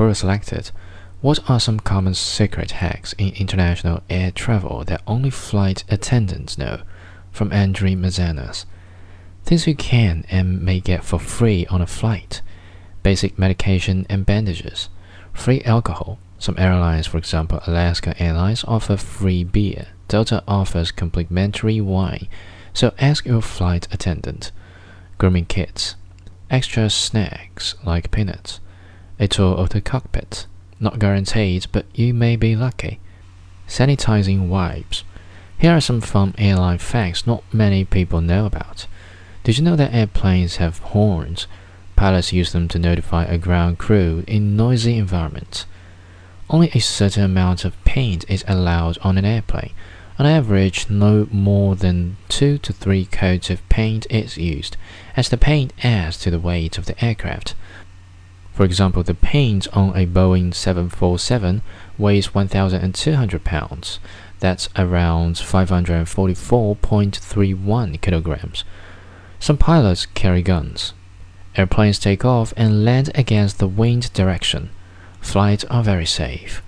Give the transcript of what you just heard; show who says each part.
Speaker 1: Quora selected What are some common secret hacks in international air travel that only flight attendants know? From Andre Mazanas. Things you can and may get for free on a flight basic medication and bandages, free alcohol. Some airlines, for example Alaska Airlines, offer free beer. Delta offers complimentary wine, so ask your flight attendant. Grooming kits, extra snacks like peanuts, a tour of the cockpit. Not guaranteed, but you may be lucky. Sanitizing wipes. Here are some fun airline facts not many people know about. Did you know that airplanes have horns? Pilots use them to notify a ground crew in noisy environments. Only a certain amount of paint is allowed on an airplane. On average, no more than two to three coats of paint is used, as the paint adds to the weight of the aircraft. For example, the paint on a Boeing 747 weighs 1,200 pounds. That's around 544.31 kilograms. Some pilots carry guns. Airplanes take off and land against the wind direction. Flights are very safe.